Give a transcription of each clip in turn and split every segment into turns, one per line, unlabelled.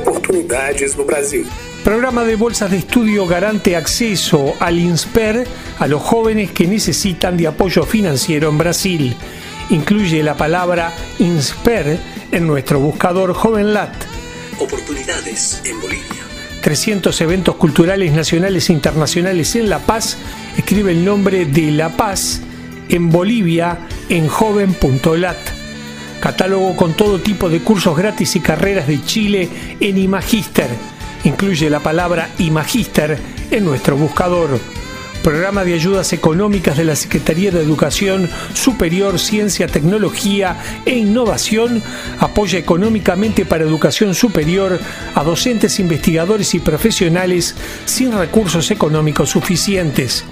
Oportunidades no Brasil.
Programa de bolsas de estudio garante acceso al INSPER a los jóvenes que necesitan de apoyo financiero en Brasil. Incluye la palabra INSPER en nuestro buscador JovenLat.
Oportunidades en Bolivia.
300 eventos culturales nacionales e internacionales en La Paz. Escribe el nombre de La Paz en Bolivia en joven.lat. Catálogo con todo tipo de cursos gratis y carreras de Chile en Imagister. Incluye la palabra Imagister en nuestro buscador. Programa de ayudas económicas de la Secretaría de Educación Superior, Ciencia, Tecnología e Innovación apoya económicamente para educación superior a docentes, investigadores y profesionales sin recursos económicos suficientes.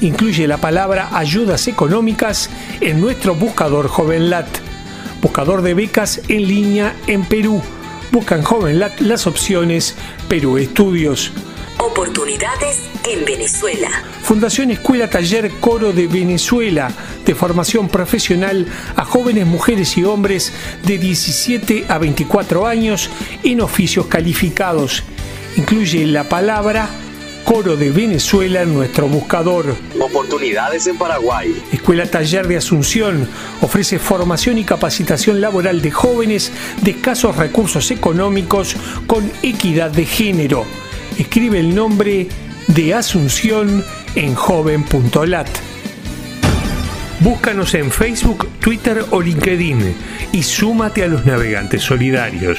Incluye la palabra ayudas económicas en nuestro buscador JovenLat. Buscador de becas en línea en Perú. Busca en JovenLat las opciones Perú Estudios.
Oportunidades en Venezuela.
Fundación Escuela Taller Coro de Venezuela, de formación profesional a jóvenes mujeres y hombres de 17 a 24 años en oficios calificados. Incluye la palabra Coro de Venezuela en nuestro buscador.
Oportunidades en Paraguay.
Escuela Taller de Asunción ofrece formación y capacitación laboral de jóvenes de escasos recursos económicos con equidad de género. Escribe el nombre de Asunción en joven.lat. Búscanos en Facebook, Twitter o LinkedIn y súmate a los navegantes solidarios.